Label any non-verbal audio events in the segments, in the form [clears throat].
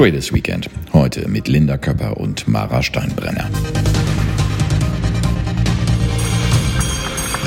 Traders Weekend. Heute mit Linda Köpper und Mara Steinbrenner.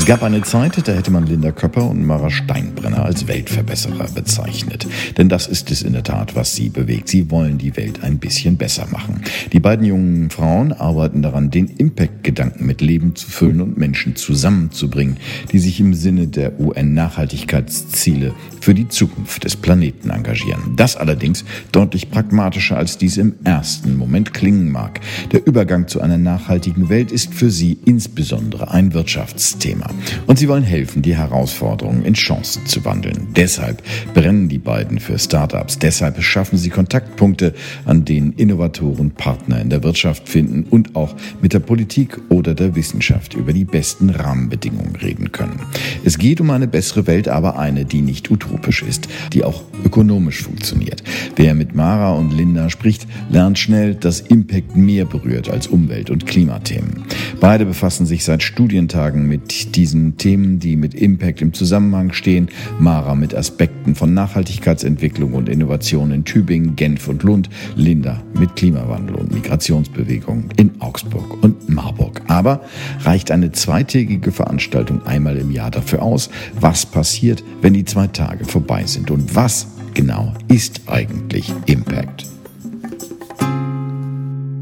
Es gab eine Zeit, da hätte man Linda Köpper und Mara Steinbrenner als Weltverbesserer bezeichnet. Denn das ist es in der Tat, was sie bewegt. Sie wollen die Welt ein bisschen besser machen. Die beiden jungen Frauen arbeiten daran, den Impact-Gedanken mit Leben zu füllen und Menschen zusammenzubringen, die sich im Sinne der UN-Nachhaltigkeitsziele für die Zukunft des Planeten engagieren. Das allerdings deutlich pragmatischer, als dies im ersten Moment klingen mag. Der Übergang zu einer nachhaltigen Welt ist für sie insbesondere ein Wirtschaftsthema. Und sie wollen helfen, die Herausforderungen in Chancen zu wandeln. Deshalb brennen die beiden für Startups. Deshalb schaffen sie Kontaktpunkte, an denen Innovatoren Partner in der Wirtschaft finden und auch mit der Politik oder der Wissenschaft über die besten Rahmenbedingungen reden können. Es geht um eine bessere Welt, aber eine, die nicht utopisch ist, die auch ökonomisch funktioniert. Wer mit Mara und Linda spricht, lernt schnell, dass Impact mehr berührt als Umwelt- und Klimathemen. Beide befassen sich seit Studientagen mit diesen Themen, die mit Impact im Zusammenhang stehen. Mara mit Aspekten von Nachhaltigkeitsentwicklung und Innovation in Tübingen, Genf und Lund. Linda mit Klimawandel und Migrationsbewegung in Augsburg und Marburg. Aber reicht eine zweitägige Veranstaltung einmal im Jahr dafür aus? Was passiert, wenn die zwei Tage vorbei sind? Und was genau ist eigentlich Impact?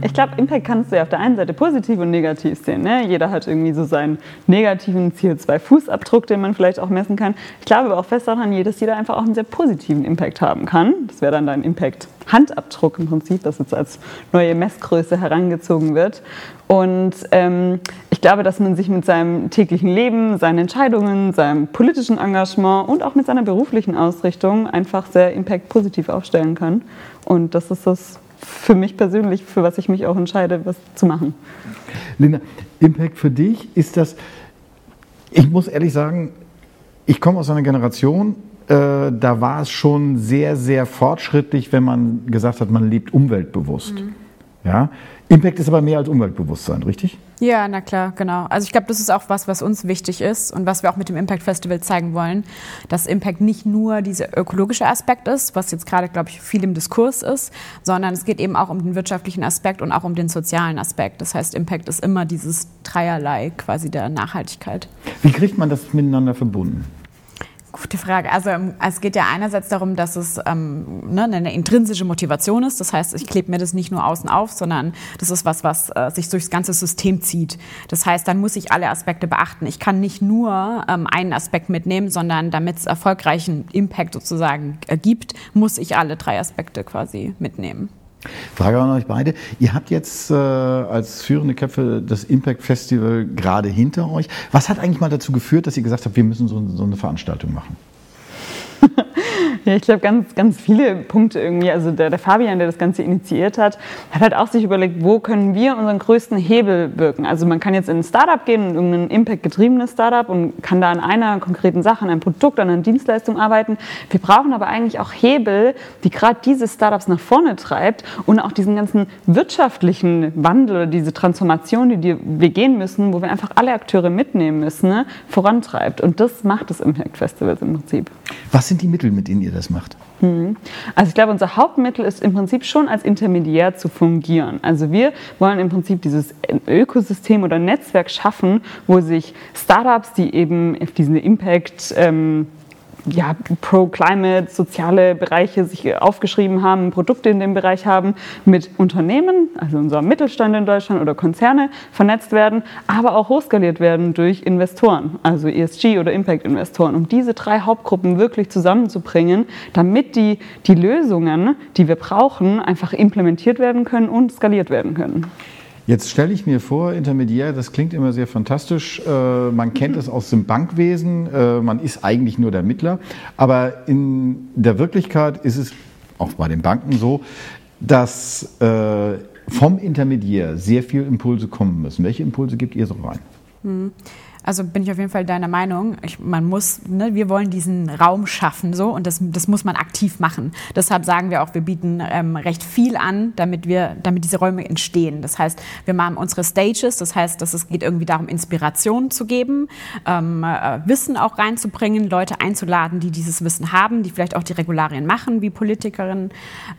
Ich glaube, Impact kannst du ja auf der einen Seite positiv und negativ sehen. Ne? Jeder hat irgendwie so seinen negativen CO2-Fußabdruck, den man vielleicht auch messen kann. Ich glaube aber auch fest daran, dass jeder einfach auch einen sehr positiven Impact haben kann. Das wäre dann dein Impact-Handabdruck im Prinzip, das jetzt als neue Messgröße herangezogen wird. Und ähm, ich glaube, dass man sich mit seinem täglichen Leben, seinen Entscheidungen, seinem politischen Engagement und auch mit seiner beruflichen Ausrichtung einfach sehr impact-positiv aufstellen kann. Und das ist das für mich persönlich, für was ich mich auch entscheide, was zu machen. Linda, Impact für dich ist das, ich muss ehrlich sagen, ich komme aus einer Generation, äh, da war es schon sehr, sehr fortschrittlich, wenn man gesagt hat, man lebt umweltbewusst. Mhm. Ja? Impact ist aber mehr als Umweltbewusstsein, richtig? Ja, na klar, genau. Also ich glaube, das ist auch was, was uns wichtig ist und was wir auch mit dem Impact Festival zeigen wollen, dass Impact nicht nur dieser ökologische Aspekt ist, was jetzt gerade, glaube ich, viel im Diskurs ist, sondern es geht eben auch um den wirtschaftlichen Aspekt und auch um den sozialen Aspekt. Das heißt, Impact ist immer dieses Dreierlei quasi der Nachhaltigkeit. Wie kriegt man das miteinander verbunden? Gute Frage. Also ähm, es geht ja einerseits darum, dass es ähm, ne, eine intrinsische Motivation ist. Das heißt, ich klebe mir das nicht nur außen auf, sondern das ist was, was äh, sich durchs ganze System zieht. Das heißt, dann muss ich alle Aspekte beachten. Ich kann nicht nur ähm, einen Aspekt mitnehmen, sondern damit es erfolgreichen Impact sozusagen ergibt, muss ich alle drei Aspekte quasi mitnehmen. Frage an euch beide. Ihr habt jetzt äh, als führende Köpfe das Impact Festival gerade hinter euch. Was hat eigentlich mal dazu geführt, dass ihr gesagt habt, wir müssen so, so eine Veranstaltung machen? [laughs] Ja, [laughs] ich glaube, ganz, ganz viele Punkte irgendwie. Also der, der, Fabian, der das Ganze initiiert hat, hat halt auch sich überlegt, wo können wir unseren größten Hebel wirken. Also man kann jetzt in ein Startup gehen, irgendein Impact-getriebenes Startup und kann da an einer konkreten Sache, an einem Produkt, an einer Dienstleistung arbeiten. Wir brauchen aber eigentlich auch Hebel, die gerade diese Startups nach vorne treibt und auch diesen ganzen wirtschaftlichen Wandel oder diese Transformation, die, die wir gehen müssen, wo wir einfach alle Akteure mitnehmen müssen, ne, vorantreibt. Und das macht das Impact Festival im Prinzip. Was sind die Mittel, mit denen ihr das macht? Hm. Also ich glaube, unser Hauptmittel ist im Prinzip schon als Intermediär zu fungieren. Also wir wollen im Prinzip dieses Ökosystem oder Netzwerk schaffen, wo sich Startups, die eben diesen Impact ähm, ja, Pro-Climate, soziale Bereiche sich aufgeschrieben haben, Produkte in dem Bereich haben, mit Unternehmen, also unser Mittelstand in Deutschland oder Konzerne vernetzt werden, aber auch hochskaliert werden durch Investoren, also ESG oder Impact-Investoren, um diese drei Hauptgruppen wirklich zusammenzubringen, damit die, die Lösungen, die wir brauchen, einfach implementiert werden können und skaliert werden können. Jetzt stelle ich mir vor, Intermediär, das klingt immer sehr fantastisch. Äh, man kennt es aus dem Bankwesen, äh, man ist eigentlich nur der Mittler. Aber in der Wirklichkeit ist es auch bei den Banken so, dass äh, vom Intermediär sehr viele Impulse kommen müssen. Welche Impulse gibt ihr so rein? Hm. Also bin ich auf jeden Fall deiner Meinung. Ich, man muss, ne, wir wollen diesen Raum schaffen so und das, das muss man aktiv machen. Deshalb sagen wir auch, wir bieten ähm, recht viel an, damit wir, damit diese Räume entstehen. Das heißt, wir machen unsere Stages. Das heißt, dass es geht irgendwie darum, Inspiration zu geben, ähm, äh, Wissen auch reinzubringen, Leute einzuladen, die dieses Wissen haben, die vielleicht auch die Regularien machen, wie Politikerinnen.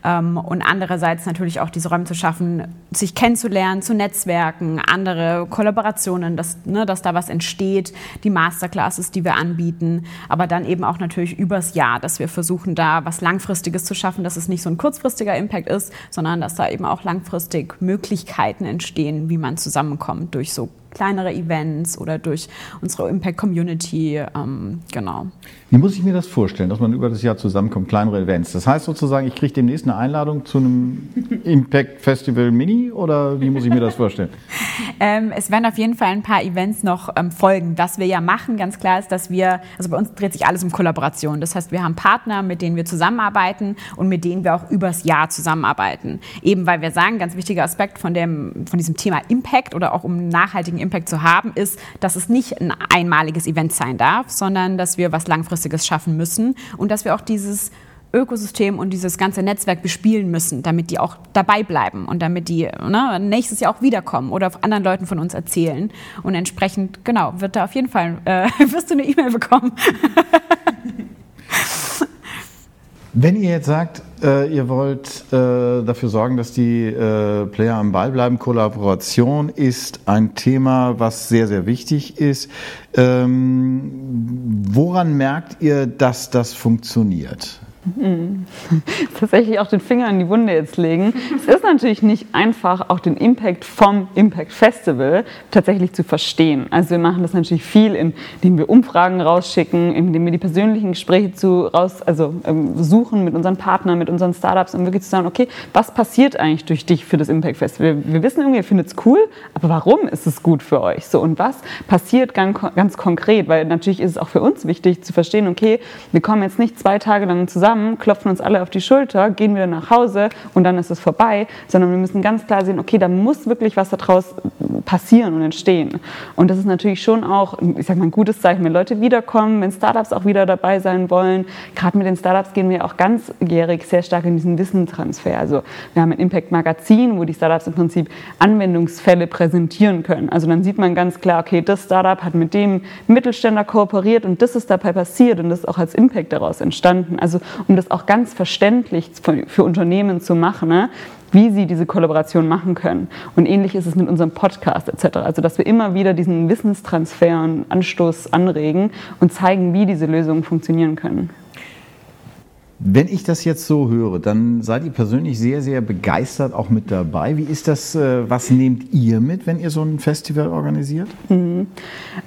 Ähm, und andererseits natürlich auch diese Räume zu schaffen, sich kennenzulernen, zu netzwerken, andere Kollaborationen, dass, ne, dass da was entsteht, die Masterclasses, die wir anbieten, aber dann eben auch natürlich übers Jahr, dass wir versuchen, da was Langfristiges zu schaffen, dass es nicht so ein kurzfristiger Impact ist, sondern dass da eben auch langfristig Möglichkeiten entstehen, wie man zusammenkommt durch so kleinere Events oder durch unsere Impact Community. Ähm, genau. Wie muss ich mir das vorstellen, dass man über das Jahr zusammenkommt, kleinere Events? Das heißt sozusagen, ich kriege demnächst eine Einladung zu einem Impact Festival Mini oder wie muss ich mir das vorstellen? [laughs] ähm, es werden auf jeden Fall ein paar Events noch ähm, folgen. Was wir ja machen, ganz klar ist, dass wir, also bei uns dreht sich alles um Kollaboration. Das heißt, wir haben Partner, mit denen wir zusammenarbeiten und mit denen wir auch übers Jahr zusammenarbeiten. Eben weil wir sagen, ganz wichtiger Aspekt von, dem, von diesem Thema Impact oder auch um nachhaltigen Impact zu haben, ist, dass es nicht ein einmaliges Event sein darf, sondern dass wir was Langfristiges schaffen müssen und dass wir auch dieses Ökosystem und dieses ganze Netzwerk bespielen müssen, damit die auch dabei bleiben und damit die ne, nächstes Jahr auch wiederkommen oder anderen Leuten von uns erzählen. Und entsprechend, genau, wird da auf jeden Fall, äh, [laughs] wirst du eine E-Mail bekommen. Wenn ihr jetzt sagt, äh, ihr wollt äh, dafür sorgen, dass die äh, Player am Ball bleiben, Kollaboration ist ein Thema, was sehr, sehr wichtig ist. Ähm, woran merkt ihr, dass das funktioniert? Mhm. [laughs] Tatsächlich auch den Finger in die Wunde jetzt legen. Es ist natürlich nicht einfach, auch den Impact vom Impact Festival tatsächlich zu verstehen. Also wir machen das natürlich viel, indem wir Umfragen rausschicken, indem wir die persönlichen Gespräche zu, raus, also ähm, suchen mit unseren Partnern, mit unseren Startups, um wirklich zu sagen, okay, was passiert eigentlich durch dich für das Impact Festival? Wir, wir wissen irgendwie, ihr findet es cool, aber warum ist es gut für euch? So, und was passiert ganz, ganz konkret? Weil natürlich ist es auch für uns wichtig zu verstehen, okay, wir kommen jetzt nicht zwei Tage lang zusammen, zusammen, klopfen uns alle auf die Schulter, gehen wieder nach Hause und dann ist es vorbei, sondern wir müssen ganz klar sehen, okay, da muss wirklich was daraus passieren und entstehen. Und das ist natürlich schon auch, ich sag mal, ein gutes Zeichen, wenn Leute wiederkommen, wenn Startups auch wieder dabei sein wollen. Gerade mit den Startups gehen wir auch ganzjährig sehr stark in diesen Wissenstransfer. Also wir haben ein Impact Magazin, wo die Startups im Prinzip Anwendungsfälle präsentieren können. Also dann sieht man ganz klar, okay, das Startup hat mit dem Mittelständler kooperiert und das ist dabei passiert und das ist auch als Impact daraus entstanden. Also um das auch ganz verständlich für Unternehmen zu machen, ne? wie sie diese Kollaboration machen können. Und ähnlich ist es mit unserem Podcast etc. Also dass wir immer wieder diesen Wissenstransfer und Anstoß anregen und zeigen, wie diese Lösungen funktionieren können. Wenn ich das jetzt so höre, dann seid ihr persönlich sehr, sehr begeistert auch mit dabei. Wie ist das, äh, was nehmt ihr mit, wenn ihr so ein Festival organisiert? Mhm.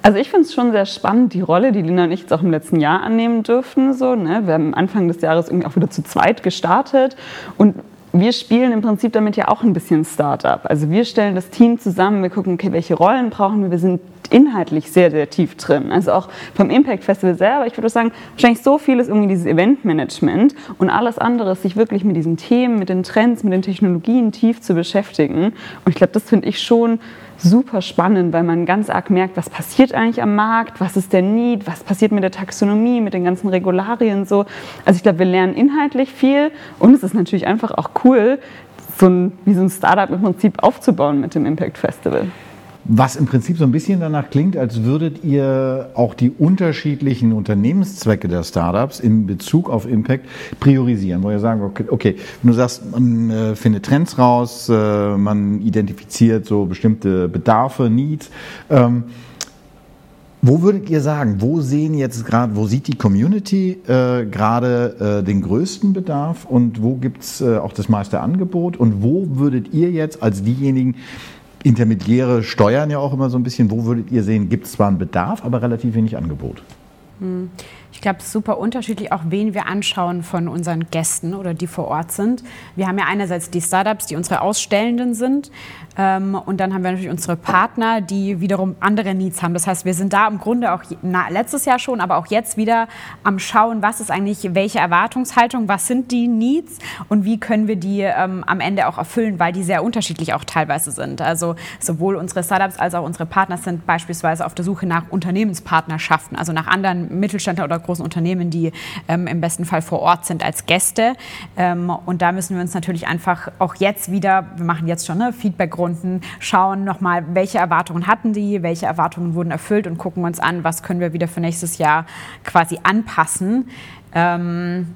Also ich finde es schon sehr spannend, die Rolle, die Lina und ich jetzt auch im letzten Jahr annehmen dürfen. So, ne? Wir haben Anfang des Jahres irgendwie auch wieder zu zweit gestartet und wir spielen im Prinzip damit ja auch ein bisschen Startup. Also wir stellen das Team zusammen, wir gucken, okay, welche Rollen brauchen wir. Wir sind inhaltlich sehr, sehr tief drin. Also auch vom Impact Festival selber, ich würde sagen, wahrscheinlich so viel ist irgendwie dieses Eventmanagement und alles andere ist, sich wirklich mit diesen Themen, mit den Trends, mit den Technologien tief zu beschäftigen. Und ich glaube, das finde ich schon super spannend, weil man ganz arg merkt, was passiert eigentlich am Markt, was ist der Need, was passiert mit der Taxonomie, mit den ganzen Regularien so. Also ich glaube, wir lernen inhaltlich viel und es ist natürlich einfach auch cool, so ein, wie so ein Startup im Prinzip aufzubauen mit dem Impact Festival. Was im Prinzip so ein bisschen danach klingt, als würdet ihr auch die unterschiedlichen Unternehmenszwecke der Startups in Bezug auf Impact priorisieren, wo ihr sagen, okay, okay wenn du sagst, man äh, findet Trends raus, äh, man identifiziert so bestimmte Bedarfe, Needs. Ähm, wo würdet ihr sagen, wo sehen jetzt gerade, wo sieht die Community äh, gerade äh, den größten Bedarf und wo gibt's äh, auch das meiste Angebot und wo würdet ihr jetzt als diejenigen, Intermediäre steuern ja auch immer so ein bisschen. Wo würdet ihr sehen, gibt es zwar einen Bedarf, aber relativ wenig Angebot? Hm. Ich glaube, es ist super unterschiedlich, auch wen wir anschauen von unseren Gästen oder die vor Ort sind. Wir haben ja einerseits die Startups, die unsere Ausstellenden sind. Ähm, und dann haben wir natürlich unsere Partner, die wiederum andere Needs haben. Das heißt, wir sind da im Grunde auch letztes Jahr schon, aber auch jetzt wieder am Schauen, was ist eigentlich welche Erwartungshaltung, was sind die Needs und wie können wir die ähm, am Ende auch erfüllen, weil die sehr unterschiedlich auch teilweise sind. Also sowohl unsere Startups als auch unsere Partner sind beispielsweise auf der Suche nach Unternehmenspartnerschaften, also nach anderen Mittelständler oder großen Unternehmen, die ähm, im besten Fall vor Ort sind als Gäste. Ähm, und da müssen wir uns natürlich einfach auch jetzt wieder, wir machen jetzt schon eine Feedbackrunden, schauen nochmal, welche Erwartungen hatten die, welche Erwartungen wurden erfüllt und gucken uns an, was können wir wieder für nächstes Jahr quasi anpassen. Ähm,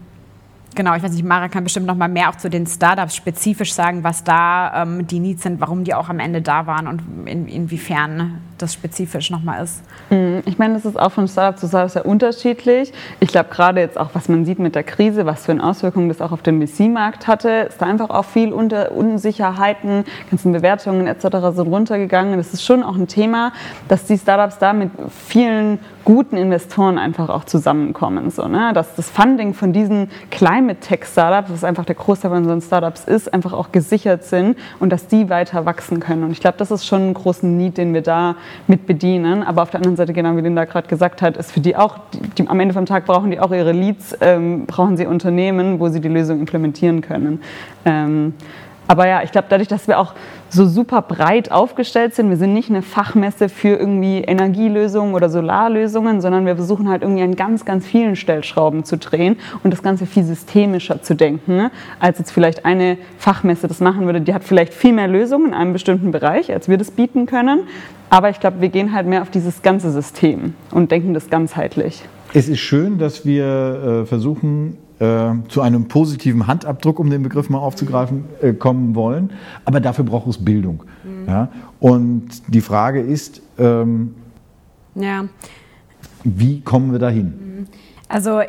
Genau, ich weiß nicht, Mara kann bestimmt noch mal mehr auch zu den Startups spezifisch sagen, was da ähm, die Needs sind, warum die auch am Ende da waren und in, inwiefern das spezifisch noch mal ist. Mhm, ich meine, das ist auch von Startup zu Startup sehr unterschiedlich. Ich glaube, gerade jetzt auch, was man sieht mit der Krise, was für eine Auswirkungen das auch auf den VC-Markt hatte, ist da einfach auch viel Unter Unsicherheiten, ganzen Bewertungen etc. sind runtergegangen. Das ist schon auch ein Thema, dass die Startups da mit vielen guten Investoren einfach auch zusammenkommen. So, ne? Dass das Funding von diesen Climate Tech Startups, was einfach der Großteil von unseren Startups ist, einfach auch gesichert sind und dass die weiter wachsen können. Und ich glaube, das ist schon ein großer Need, den wir da mit bedienen. Aber auf der anderen Seite, genau wie Linda gerade gesagt hat, ist für die auch, die, am Ende vom Tag brauchen die auch ihre Leads, ähm, brauchen sie Unternehmen, wo sie die Lösung implementieren können. Ähm, aber ja, ich glaube, dadurch, dass wir auch so super breit aufgestellt sind, wir sind nicht eine Fachmesse für irgendwie Energielösungen oder Solarlösungen, sondern wir versuchen halt irgendwie an ganz, ganz vielen Stellschrauben zu drehen und das Ganze viel systemischer zu denken, ne? als jetzt vielleicht eine Fachmesse das machen würde. Die hat vielleicht viel mehr Lösungen in einem bestimmten Bereich, als wir das bieten können. Aber ich glaube, wir gehen halt mehr auf dieses ganze System und denken das ganzheitlich. Es ist schön, dass wir äh, versuchen, äh, zu einem positiven Handabdruck, um den Begriff mal aufzugreifen, äh, kommen wollen. Aber dafür braucht es Bildung. Mhm. Ja? Und die Frage ist, ähm, ja. wie kommen wir dahin? Also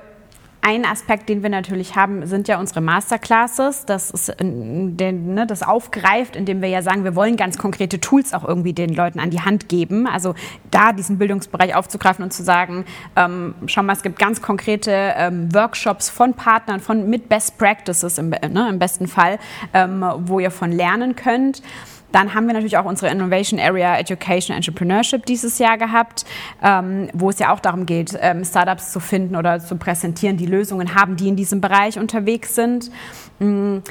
ein Aspekt, den wir natürlich haben, sind ja unsere Masterclasses. Das, ist, ne, das aufgreift, indem wir ja sagen, wir wollen ganz konkrete Tools auch irgendwie den Leuten an die Hand geben. Also da diesen Bildungsbereich aufzugreifen und zu sagen, ähm, schau mal, es gibt ganz konkrete ähm, Workshops von Partnern, von mit Best Practices im, ne, im besten Fall, ähm, wo ihr von lernen könnt. Dann haben wir natürlich auch unsere Innovation Area Education Entrepreneurship dieses Jahr gehabt, ähm, wo es ja auch darum geht, ähm, Startups zu finden oder zu präsentieren, die Lösungen haben, die in diesem Bereich unterwegs sind. Mhm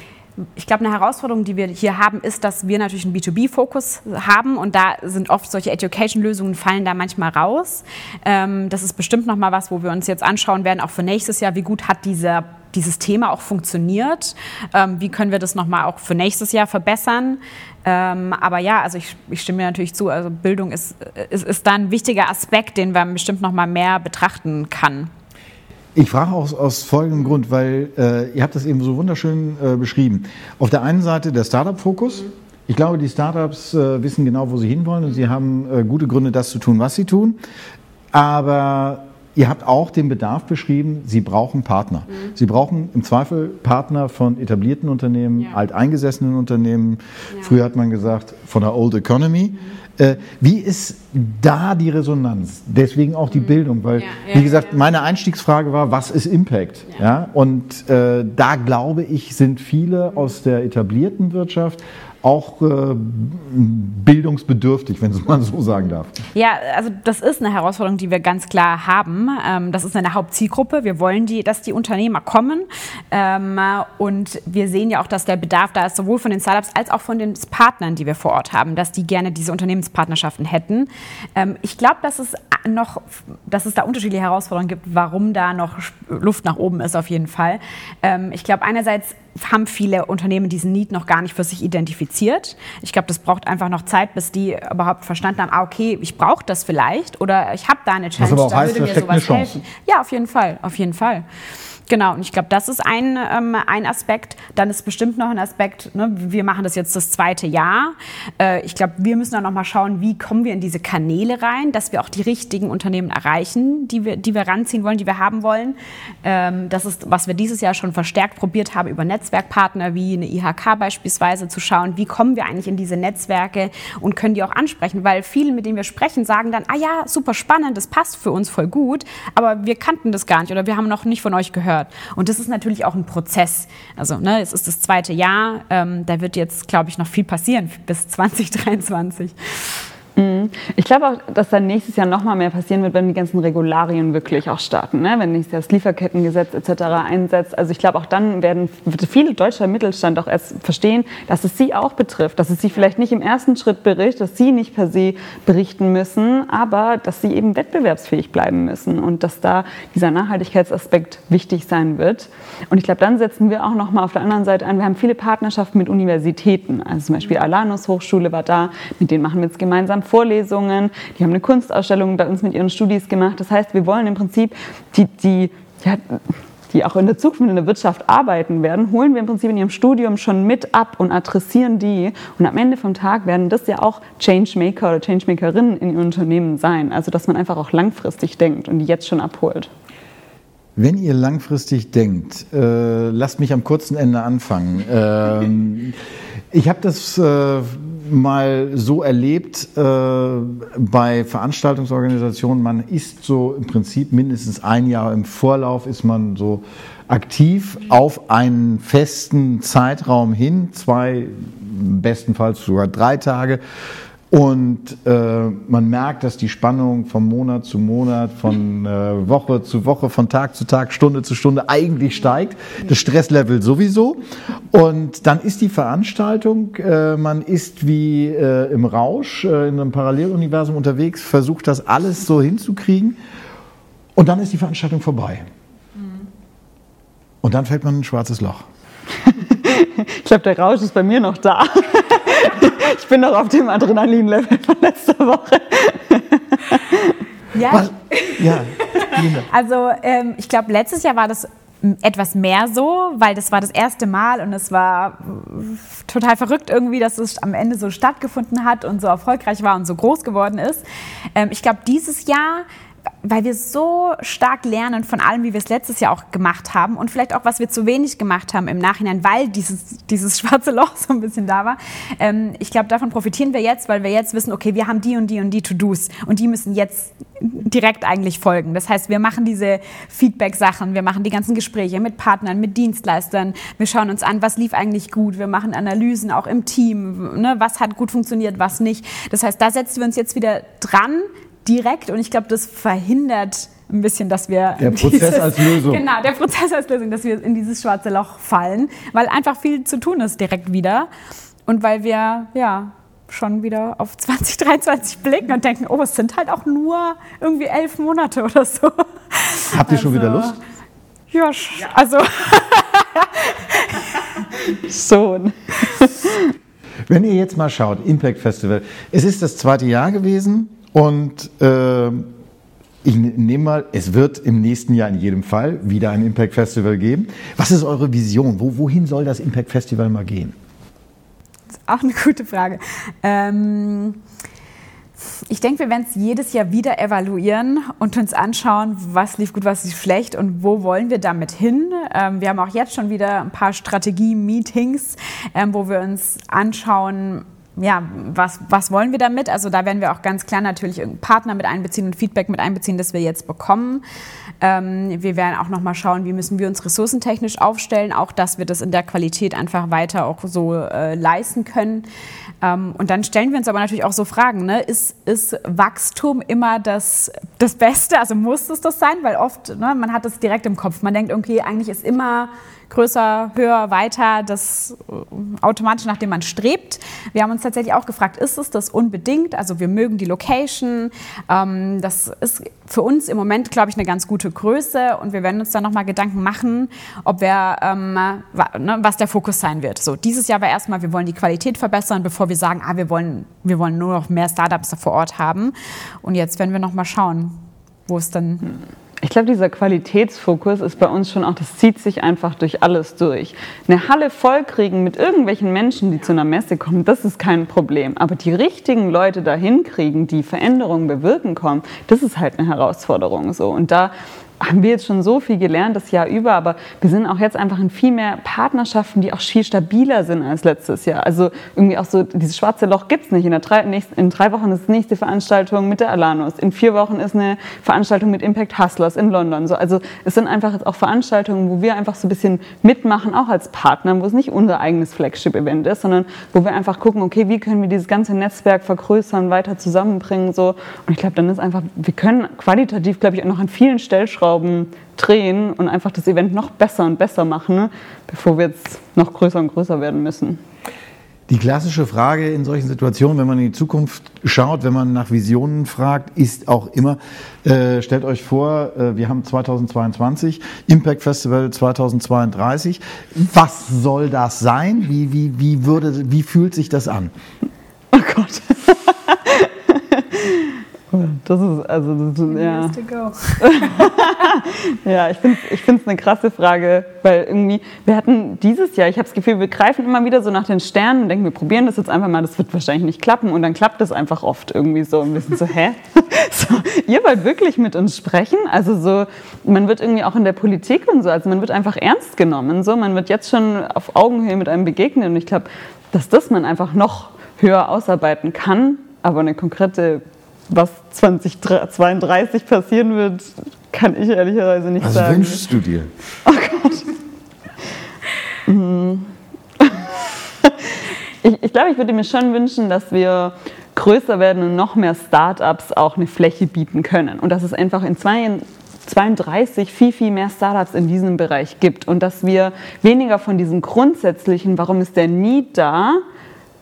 ich glaube, eine Herausforderung, die wir hier haben, ist, dass wir natürlich einen B2B-Fokus haben und da sind oft solche Education-Lösungen fallen da manchmal raus. Ähm, das ist bestimmt noch mal was, wo wir uns jetzt anschauen werden, auch für nächstes Jahr, wie gut hat dieser dieses Thema auch funktioniert. Ähm, wie können wir das nochmal auch für nächstes Jahr verbessern? Ähm, aber ja, also ich, ich, stimme mir natürlich zu, also Bildung ist, ist, ist da ein wichtiger Aspekt, den man bestimmt nochmal mehr betrachten kann. Ich frage aus, aus folgendem Grund, weil äh, ihr habt das eben so wunderschön äh, beschrieben. Auf der einen Seite der Startup-Fokus. Ich glaube, die Startups äh, wissen genau, wo sie hinwollen und sie haben äh, gute Gründe, das zu tun, was sie tun. Aber Ihr habt auch den Bedarf beschrieben, Sie brauchen Partner. Mhm. Sie brauchen im Zweifel Partner von etablierten Unternehmen, ja. alteingesessenen Unternehmen. Ja. Früher hat man gesagt, von der Old Economy. Mhm. Äh, wie ist da die Resonanz? Deswegen auch die mhm. Bildung, weil, ja, wie gesagt, meine Einstiegsfrage war, was ist Impact? Ja. Und äh, da glaube ich, sind viele aus der etablierten Wirtschaft auch äh, bildungsbedürftig, wenn man so sagen darf. Ja, also das ist eine Herausforderung, die wir ganz klar haben. Ähm, das ist eine Hauptzielgruppe. Wir wollen, die, dass die Unternehmer kommen. Ähm, und wir sehen ja auch, dass der Bedarf da ist, sowohl von den Startups als auch von den Partnern, die wir vor Ort haben, dass die gerne diese Unternehmenspartnerschaften hätten. Ähm, ich glaube, dass es noch, dass es da unterschiedliche Herausforderungen gibt, warum da noch Luft nach oben ist auf jeden Fall. Ähm, ich glaube, einerseits haben viele Unternehmen diesen Need noch gar nicht für sich identifiziert. Ich glaube, das braucht einfach noch Zeit, bis die überhaupt verstanden haben, ah, okay, ich brauche das vielleicht oder ich habe da eine Challenge, Was aber auch da heißt, würde mir sowas helfen. Ja, auf jeden Fall, auf jeden Fall. Genau, und ich glaube, das ist ein, ähm, ein Aspekt. Dann ist bestimmt noch ein Aspekt, ne, wir machen das jetzt das zweite Jahr. Äh, ich glaube, wir müssen dann noch mal schauen, wie kommen wir in diese Kanäle rein, dass wir auch die richtigen Unternehmen erreichen, die wir, die wir ranziehen wollen, die wir haben wollen. Ähm, das ist, was wir dieses Jahr schon verstärkt probiert haben, über Netzwerkpartner wie eine IHK beispielsweise zu schauen, wie kommen wir eigentlich in diese Netzwerke und können die auch ansprechen, weil viele, mit denen wir sprechen, sagen dann, ah ja, super spannend, das passt für uns voll gut, aber wir kannten das gar nicht oder wir haben noch nicht von euch gehört. Und das ist natürlich auch ein Prozess. Also ne, es ist das zweite Jahr, ähm, da wird jetzt, glaube ich, noch viel passieren bis [laughs] 2023. Mhm. Ich glaube auch, dass dann nächstes Jahr noch mal mehr passieren wird, wenn die ganzen Regularien wirklich auch starten. Ne? Wenn nächstes Jahr das Lieferkettengesetz etc. einsetzt. Also ich glaube, auch dann werden viele deutscher Mittelstand auch erst verstehen, dass es sie auch betrifft. Dass es sie vielleicht nicht im ersten Schritt berichtet, dass sie nicht per se berichten müssen, aber dass sie eben wettbewerbsfähig bleiben müssen und dass da dieser Nachhaltigkeitsaspekt wichtig sein wird. Und ich glaube, dann setzen wir auch noch mal auf der anderen Seite an. Wir haben viele Partnerschaften mit Universitäten. Also zum Beispiel Alanus Hochschule war da, mit denen machen wir jetzt gemeinsam Vorlesungen, die haben eine Kunstausstellung bei uns mit ihren Studis gemacht. Das heißt, wir wollen im Prinzip die, die, ja, die auch in der Zukunft in der Wirtschaft arbeiten werden, holen wir im Prinzip in ihrem Studium schon mit ab und adressieren die. Und am Ende vom Tag werden das ja auch Changemaker oder Changemakerinnen in ihren Unternehmen sein. Also dass man einfach auch langfristig denkt und die jetzt schon abholt. Wenn ihr langfristig denkt, äh, lasst mich am kurzen Ende anfangen. Ähm, ich habe das äh, mal so erlebt äh, bei Veranstaltungsorganisationen. Man ist so im Prinzip mindestens ein Jahr im Vorlauf ist man so aktiv auf einen festen Zeitraum hin, zwei, bestenfalls sogar drei Tage. Und äh, man merkt, dass die Spannung von Monat zu Monat, von äh, Woche zu Woche, von Tag zu Tag, Stunde zu Stunde eigentlich steigt. Das Stresslevel sowieso. Und dann ist die Veranstaltung, äh, man ist wie äh, im Rausch, äh, in einem Paralleluniversum unterwegs, versucht das alles so hinzukriegen. Und dann ist die Veranstaltung vorbei. Und dann fällt man in ein schwarzes Loch. [laughs] ich glaube, der Rausch ist bei mir noch da. Ich bin noch auf dem Adrenalin-Level von letzter Woche. ja. Was? Ja. Also ähm, ich glaube, letztes Jahr war das etwas mehr so, weil das war das erste Mal und es war total verrückt irgendwie, dass es am Ende so stattgefunden hat und so erfolgreich war und so groß geworden ist. Ähm, ich glaube, dieses Jahr weil wir so stark lernen von allem, wie wir es letztes Jahr auch gemacht haben und vielleicht auch, was wir zu wenig gemacht haben im Nachhinein, weil dieses, dieses [laughs] schwarze Loch so ein bisschen da war. Ähm, ich glaube, davon profitieren wir jetzt, weil wir jetzt wissen, okay, wir haben die und die und die To-Dos und die müssen jetzt direkt eigentlich folgen. Das heißt, wir machen diese Feedback-Sachen, wir machen die ganzen Gespräche mit Partnern, mit Dienstleistern, wir schauen uns an, was lief eigentlich gut, wir machen Analysen auch im Team, ne, was hat gut funktioniert, was nicht. Das heißt, da setzen wir uns jetzt wieder dran, direkt und ich glaube, das verhindert ein bisschen, dass wir. Der Prozess dieses, als Lösung. Genau, der Prozess als Lösung, dass wir in dieses schwarze Loch fallen, weil einfach viel zu tun ist direkt wieder und weil wir, ja, schon wieder auf 2023 blicken und denken, oh, es sind halt auch nur irgendwie elf Monate oder so. Habt ihr also, schon wieder also, Lust? Ja, ja. also. [laughs] schon. Wenn ihr jetzt mal schaut, Impact Festival, es ist das zweite Jahr gewesen. Und äh, ich nehme mal, es wird im nächsten Jahr in jedem Fall wieder ein Impact Festival geben. Was ist eure Vision? Wo, wohin soll das Impact Festival mal gehen? Das ist auch eine [laughs] gute Frage. Ähm, ich denke, wir werden es jedes Jahr wieder evaluieren und uns anschauen, was lief gut, was lief schlecht und wo wollen wir damit hin. Ähm, wir haben auch jetzt schon wieder ein paar Strategie-Meetings, ähm, wo wir uns anschauen, ja, was, was wollen wir damit? Also da werden wir auch ganz klar natürlich Partner mit einbeziehen und Feedback mit einbeziehen, das wir jetzt bekommen. Ähm, wir werden auch noch mal schauen, wie müssen wir uns ressourcentechnisch aufstellen, auch dass wir das in der Qualität einfach weiter auch so äh, leisten können. Ähm, und dann stellen wir uns aber natürlich auch so Fragen, ne? ist, ist Wachstum immer das, das Beste? Also muss es das sein? Weil oft, ne, man hat das direkt im Kopf. Man denkt, okay, eigentlich ist immer größer, höher, weiter, das äh, automatisch, nach dem man strebt. Wir haben uns tatsächlich auch gefragt, ist es das unbedingt? Also wir mögen die Location. Ähm, das ist für uns im Moment, glaube ich, eine ganz gute Größe und wir werden uns dann nochmal Gedanken machen, ob wir, ähm, ne, was der Fokus sein wird. So, dieses Jahr war erstmal, wir wollen die Qualität verbessern, bevor wir sagen, ah, wir wollen, wir wollen nur noch mehr Startups vor Ort haben. Und jetzt werden wir nochmal schauen, wo es dann Ich glaube, dieser Qualitätsfokus ist bei uns schon auch, das zieht sich einfach durch alles durch. Eine Halle vollkriegen mit irgendwelchen Menschen, die zu einer Messe kommen, das ist kein Problem. Aber die richtigen Leute dahin kriegen, die Veränderungen bewirken kommen, das ist halt eine Herausforderung so. Und da haben wir jetzt schon so viel gelernt das Jahr über, aber wir sind auch jetzt einfach in viel mehr Partnerschaften, die auch viel stabiler sind als letztes Jahr. Also irgendwie auch so, dieses schwarze Loch gibt es nicht. In, drei, in drei Wochen ist die nächste Veranstaltung mit der Alanus. In vier Wochen ist eine Veranstaltung mit Impact Hustlers in London. So, also es sind einfach jetzt auch Veranstaltungen, wo wir einfach so ein bisschen mitmachen, auch als Partner, wo es nicht unser eigenes Flagship-Event ist, sondern wo wir einfach gucken, okay, wie können wir dieses ganze Netzwerk vergrößern, weiter zusammenbringen. So. Und ich glaube, dann ist einfach, wir können qualitativ, glaube ich, auch noch an vielen Stellschrauben Stellschrauben drehen und einfach das Event noch besser und besser machen, bevor wir jetzt noch größer und größer werden müssen. Die klassische Frage in solchen Situationen, wenn man in die Zukunft schaut, wenn man nach Visionen fragt, ist auch immer, äh, stellt euch vor, äh, wir haben 2022, Impact Festival 2032. Was soll das sein? Wie, wie, wie, würde, wie fühlt sich das an? Oh Gott. [laughs] Das ist, also, das, ja. [laughs] ja, ich finde es ich eine krasse Frage, weil irgendwie, wir hatten dieses Jahr, ich habe das Gefühl, wir greifen immer wieder so nach den Sternen und denken, wir probieren das jetzt einfach mal, das wird wahrscheinlich nicht klappen und dann klappt das einfach oft irgendwie so und wir sind so, hä? [laughs] so, ihr wollt wirklich mit uns sprechen? Also so, man wird irgendwie auch in der Politik und so, also man wird einfach ernst genommen, so, man wird jetzt schon auf Augenhöhe mit einem begegnen und ich glaube, dass das man einfach noch höher ausarbeiten kann, aber eine konkrete was 2032 passieren wird, kann ich ehrlicherweise nicht was sagen. Was wünschst du dir? Oh Gott. Mhm. [laughs] ich, ich glaube, ich würde mir schon wünschen, dass wir größer werden und noch mehr Startups auch eine Fläche bieten können. Und dass es einfach in 32 viel, viel mehr Startups in diesem Bereich gibt. Und dass wir weniger von diesem grundsätzlichen, warum ist der Need da,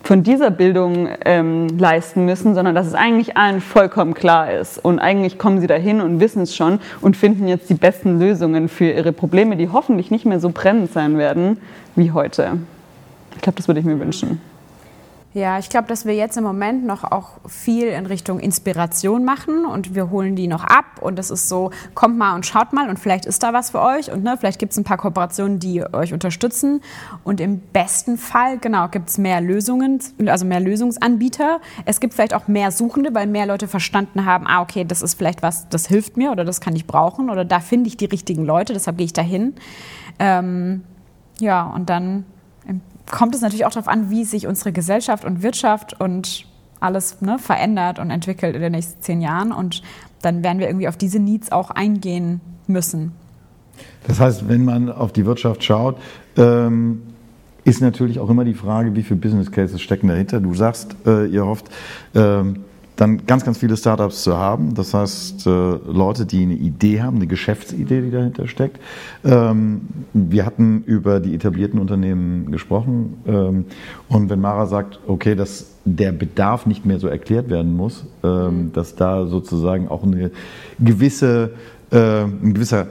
von dieser Bildung ähm, leisten müssen, sondern dass es eigentlich allen vollkommen klar ist. Und eigentlich kommen sie dahin und wissen es schon und finden jetzt die besten Lösungen für ihre Probleme, die hoffentlich nicht mehr so brennend sein werden wie heute. Ich glaube, das würde ich mir wünschen. Ja, ich glaube, dass wir jetzt im Moment noch auch viel in Richtung Inspiration machen und wir holen die noch ab und das ist so, kommt mal und schaut mal und vielleicht ist da was für euch und ne, vielleicht gibt es ein paar Kooperationen, die euch unterstützen und im besten Fall, genau, gibt es mehr Lösungen, also mehr Lösungsanbieter. Es gibt vielleicht auch mehr Suchende, weil mehr Leute verstanden haben, ah, okay, das ist vielleicht was, das hilft mir oder das kann ich brauchen oder da finde ich die richtigen Leute, deshalb gehe ich dahin. Ähm, ja, und dann kommt es natürlich auch darauf an, wie sich unsere Gesellschaft und Wirtschaft und alles ne, verändert und entwickelt in den nächsten zehn Jahren. Und dann werden wir irgendwie auf diese Needs auch eingehen müssen. Das heißt, wenn man auf die Wirtschaft schaut, ähm, ist natürlich auch immer die Frage, wie viele Business Cases stecken dahinter. Du sagst, äh, ihr hofft, ähm, dann ganz, ganz viele Startups zu haben. Das heißt, äh, Leute, die eine Idee haben, eine Geschäftsidee, die dahinter steckt. Ähm, wir hatten über die etablierten Unternehmen gesprochen. Ähm, und wenn Mara sagt, okay, dass der Bedarf nicht mehr so erklärt werden muss, ähm, mhm. dass da sozusagen auch eine gewisse, äh, ein gewisser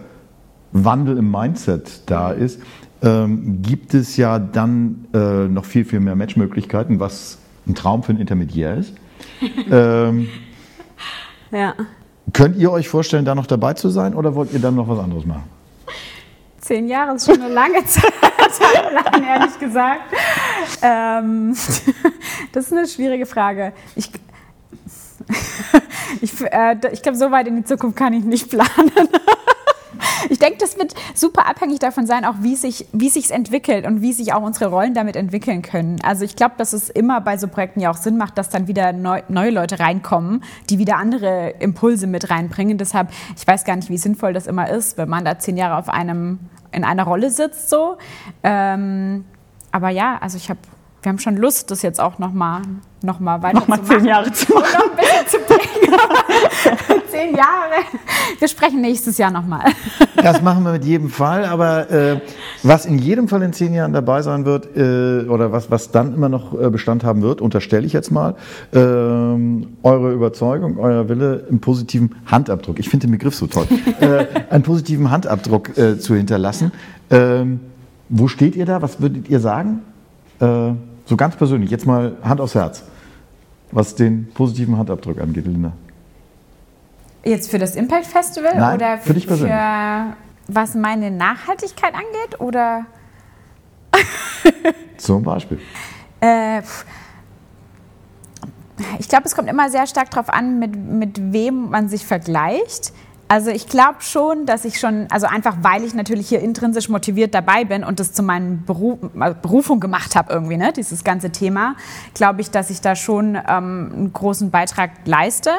Wandel im Mindset da ist, ähm, gibt es ja dann äh, noch viel, viel mehr Matchmöglichkeiten, was ein Traum für einen Intermediär ist. [laughs] ähm, ja. Könnt ihr euch vorstellen, da noch dabei zu sein oder wollt ihr dann noch was anderes machen? Zehn Jahre ist schon eine lange [laughs] Zeit, ehrlich gesagt. Ähm, [laughs] das ist eine schwierige Frage. Ich, ich, äh, ich glaube, so weit in die Zukunft kann ich nicht planen. [laughs] Ich denke, das wird super abhängig davon sein, auch wie sich wie sich's entwickelt und wie sich auch unsere Rollen damit entwickeln können. Also ich glaube, dass es immer bei so Projekten ja auch Sinn macht, dass dann wieder neu, neue Leute reinkommen, die wieder andere Impulse mit reinbringen. Deshalb, ich weiß gar nicht, wie sinnvoll das immer ist, wenn man da zehn Jahre auf einem in einer Rolle sitzt so. Ähm, aber ja, also ich habe wir haben schon Lust, das jetzt auch nochmal noch mal weiter noch mal zehn Jahre zu machen. noch ein bisschen zu bringen. [laughs] zehn Jahre. Wir sprechen nächstes Jahr nochmal. Das machen wir mit jedem Fall. Aber äh, was in jedem Fall in zehn Jahren dabei sein wird, äh, oder was, was dann immer noch äh, Bestand haben wird, unterstelle ich jetzt mal, äh, eure Überzeugung, euer Wille, einen positiven Handabdruck, ich finde den Begriff so toll, [laughs] äh, einen positiven Handabdruck äh, zu hinterlassen. Ähm, wo steht ihr da? Was würdet ihr sagen? So ganz persönlich, jetzt mal Hand aufs Herz, was den positiven Handabdruck angeht, Linda. Jetzt für das Impact Festival Nein, oder für dich persönlich. für was meine Nachhaltigkeit angeht oder [laughs] Zum Beispiel. äh, ich glaube, es kommt immer sehr stark darauf an, mit, mit wem man sich vergleicht. Also ich glaube schon, dass ich schon, also einfach weil ich natürlich hier intrinsisch motiviert dabei bin und das zu meiner Beruf, äh, Berufung gemacht habe irgendwie, ne, dieses ganze Thema, glaube ich, dass ich da schon ähm, einen großen Beitrag leiste.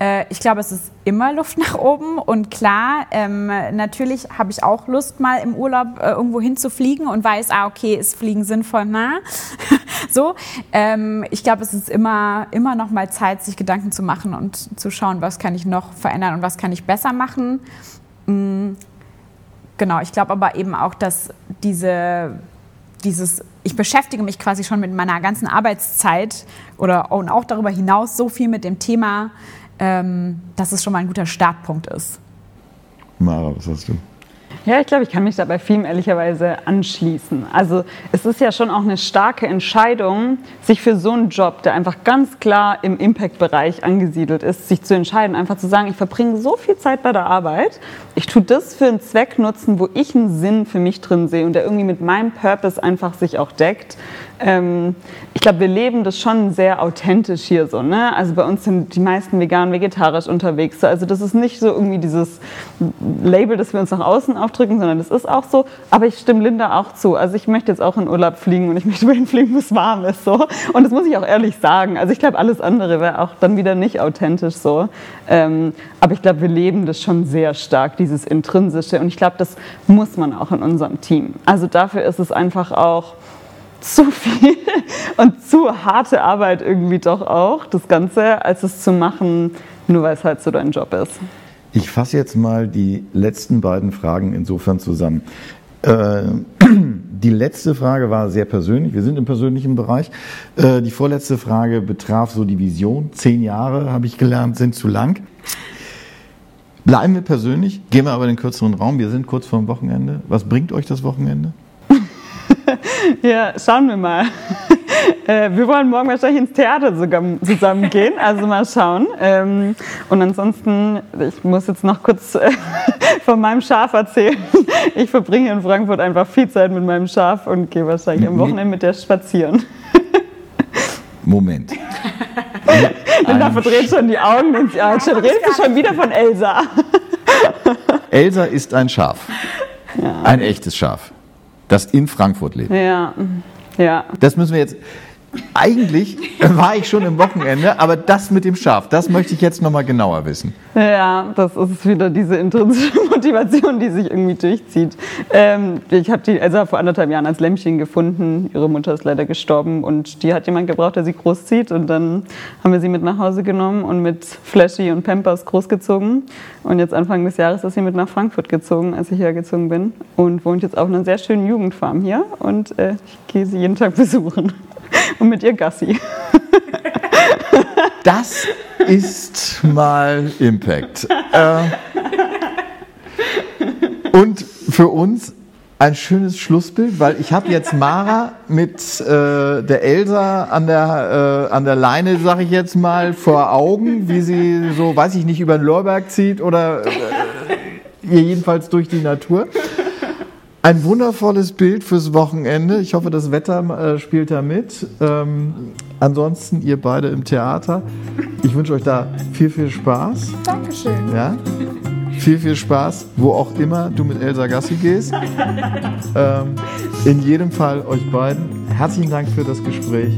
Äh, Ich glaube, es ist immer Luft nach oben und klar, ähm, natürlich habe ich auch Lust, mal im Urlaub äh, irgendwo hinzufliegen und weiß, ah, okay, ist Fliegen sinnvoll, na? [laughs] so. Ähm, ich glaube, es ist immer, immer noch mal Zeit, sich Gedanken zu machen und zu schauen, was kann ich noch verändern und was kann ich besser machen. Mm, Genau, ich glaube aber eben auch, dass diese, dieses, ich beschäftige mich quasi schon mit meiner ganzen Arbeitszeit oder und auch darüber hinaus so viel mit dem Thema, ähm, dass es schon mal ein guter Startpunkt ist. Mara, was hast du? Ja, ich glaube, ich kann mich dabei vielen ehrlicherweise anschließen. Also es ist ja schon auch eine starke Entscheidung, sich für so einen Job, der einfach ganz klar im Impact-Bereich angesiedelt ist, sich zu entscheiden, einfach zu sagen, ich verbringe so viel Zeit bei der Arbeit, ich tue das für einen Zweck nutzen, wo ich einen Sinn für mich drin sehe und der irgendwie mit meinem Purpose einfach sich auch deckt. Ähm, ich glaube, wir leben das schon sehr authentisch hier so. Ne? Also bei uns sind die meisten vegan, vegetarisch unterwegs. So. Also das ist nicht so irgendwie dieses Label, das wir uns nach außen aufdrücken, sondern das ist auch so. Aber ich stimme Linda auch zu. Also ich möchte jetzt auch in Urlaub fliegen und ich [laughs] möchte dahin fliegen, wo es warm ist. So. Und das muss ich auch ehrlich sagen. Also ich glaube, alles andere wäre auch dann wieder nicht authentisch so. Ähm, aber ich glaube, wir leben das schon sehr stark, dieses Intrinsische. Und ich glaube, das muss man auch in unserem Team. Also dafür ist es einfach auch zu viel [laughs] und zu harte Arbeit irgendwie doch auch, das Ganze, als es zu machen, nur weil es halt so dein Job ist. Ich fasse jetzt mal die letzten beiden Fragen insofern zusammen. Äh, [clears throat] die letzte Frage war sehr persönlich. Wir sind im persönlichen Bereich. Äh, die vorletzte Frage betraf so die Vision. Zehn Jahre, habe ich gelernt, sind zu lang. Bleiben wir persönlich, gehen wir aber in den kürzeren Raum. Wir sind kurz vor dem Wochenende. Was bringt euch das Wochenende? [laughs] Ja, schauen wir mal. [laughs] Äh, Wir wollen morgen wahrscheinlich ins Theater sogar zusammen gehen, also mal schauen. Ähm, Und ansonsten, ich muss jetzt noch kurz äh, [laughs] von meinem Schaf erzählen. Ich verbringe in Frankfurt einfach viel Zeit mit meinem Schaf und gehe wahrscheinlich am Wochenende mit der spazieren. Moment. Linda verdreht schon die Augen und ja, schon redest du schon wieder von Elsa. Elsa ist ein Schaf. Ein echtes Schaf, das in Frankfurt lebt. Ja, ja. Das müssen wir jetzt. Eigentlich war ich schon im Wochenende, aber das mit dem Schaf, das möchte ich jetzt nochmal genauer wissen. Ja, das ist wieder diese intrinsische [laughs] Motivation, die sich irgendwie durchzieht. Ähm, ich habe die Elsa vor anderthalb Jahren als Lämmchen gefunden. Ihre Mutter ist leider gestorben und die hat jemand gebraucht, der sie großzieht. Und dann haben wir sie mit nach Hause genommen und mit Flashy und Pampers großgezogen. Und jetzt Anfang des Jahres ist sie mit nach Frankfurt gezogen, als ich hergezogen bin. Und wohnt jetzt auf einer sehr schönen Jugendfarm hier. Und äh, ich gehe sie jeden Tag [laughs] besuchen. Und mit ihr Gassi. Das ist mal Impact. Äh, und für uns ein schönes Schlussbild, weil ich habe jetzt Mara mit äh, der Elsa an der, äh, an der Leine, sage ich jetzt mal, vor Augen, wie sie so, weiß ich nicht, über den Lorberg zieht oder äh, jedenfalls durch die Natur. Ein wundervolles Bild fürs Wochenende. Ich hoffe, das Wetter äh, spielt da mit. Ähm, ansonsten, ihr beide im Theater. Ich wünsche euch da viel, viel Spaß. Dankeschön. Ja? Viel, viel Spaß, wo auch immer du mit Elsa Gassi gehst. Ähm, in jedem Fall euch beiden herzlichen Dank für das Gespräch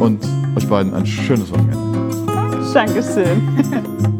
und euch beiden ein schönes Wochenende. Dankeschön.